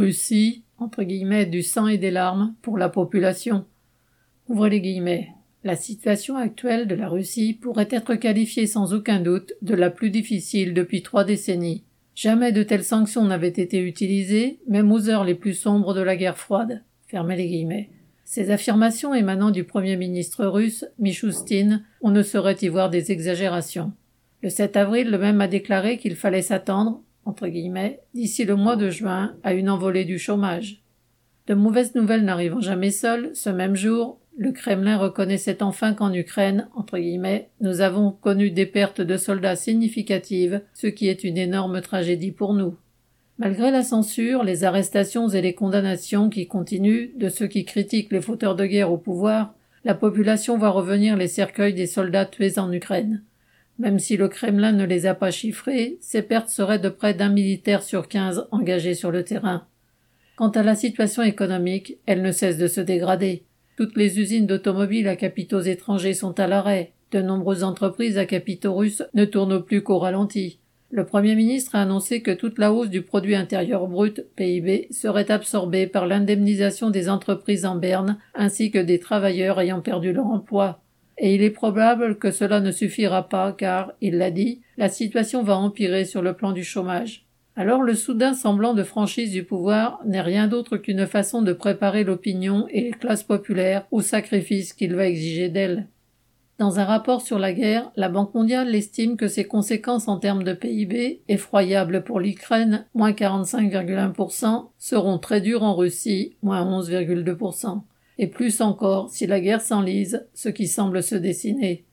Russie, entre guillemets, du sang et des larmes pour la population. Ouvrez les guillemets. La situation actuelle de la Russie pourrait être qualifiée sans aucun doute de la plus difficile depuis trois décennies. Jamais de telles sanctions n'avaient été utilisées, même aux heures les plus sombres de la guerre froide. Fermez les guillemets. Ces affirmations émanant du premier ministre russe, Michoustine, on ne saurait y voir des exagérations. Le 7 avril, le même a déclaré qu'il fallait s'attendre, d'ici le mois de juin, à une envolée du chômage. De mauvaises nouvelles n'arrivant jamais seules, ce même jour, le Kremlin reconnaissait enfin qu'en Ukraine, nous avons connu des pertes de soldats significatives, ce qui est une énorme tragédie pour nous. Malgré la censure, les arrestations et les condamnations qui continuent de ceux qui critiquent les fauteurs de guerre au pouvoir, la population voit revenir les cercueils des soldats tués en Ukraine. Même si le Kremlin ne les a pas chiffrés, ces pertes seraient de près d'un militaire sur quinze engagés sur le terrain. Quant à la situation économique, elle ne cesse de se dégrader. Toutes les usines d'automobiles à capitaux étrangers sont à l'arrêt. De nombreuses entreprises à capitaux russes ne tournent plus qu'au ralenti. Le Premier ministre a annoncé que toute la hausse du produit intérieur brut, PIB, serait absorbée par l'indemnisation des entreprises en berne ainsi que des travailleurs ayant perdu leur emploi. Et il est probable que cela ne suffira pas car, il l'a dit, la situation va empirer sur le plan du chômage. Alors le soudain semblant de franchise du pouvoir n'est rien d'autre qu'une façon de préparer l'opinion et les classes populaires au sacrifice qu'il va exiger d'elles. Dans un rapport sur la guerre, la Banque mondiale estime que ses conséquences en termes de PIB, effroyables pour l'Ukraine, moins 45,1%, seront très dures en Russie, moins 11,2%, et plus encore si la guerre s'enlise, ce qui semble se dessiner.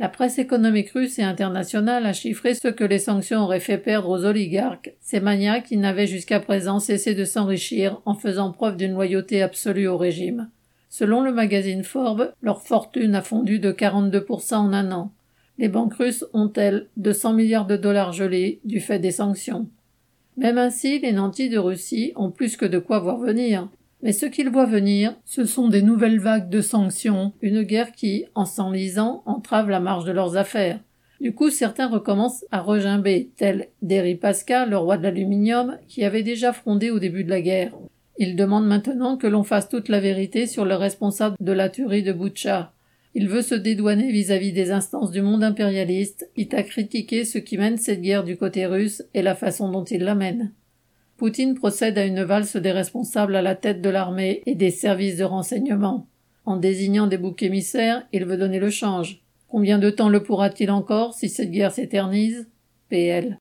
La presse économique russe et internationale a chiffré ce que les sanctions auraient fait perdre aux oligarques, ces maniaques qui n'avaient jusqu'à présent cessé de s'enrichir en faisant preuve d'une loyauté absolue au régime. Selon le magazine Forbes, leur fortune a fondu de 42% en un an. Les banques russes ont, elles, 200 milliards de dollars gelés du fait des sanctions? Même ainsi, les nantis de Russie ont plus que de quoi voir venir. Mais ce qu'ils voient venir, ce sont des nouvelles vagues de sanctions, une guerre qui, en s'enlisant, entrave la marge de leurs affaires. Du coup, certains recommencent à regimber, tel Pasca, le roi de l'aluminium, qui avait déjà frondé au début de la guerre. Il demande maintenant que l'on fasse toute la vérité sur le responsable de la tuerie de Butcha. Il veut se dédouaner vis-à-vis des instances du monde impérialiste, quitte à critiquer ce qui mène cette guerre du côté russe et la façon dont il la mène. Poutine procède à une valse des responsables à la tête de l'armée et des services de renseignement. En désignant des boucs émissaires, il veut donner le change. Combien de temps le pourra-t-il encore si cette guerre s'éternise? PL.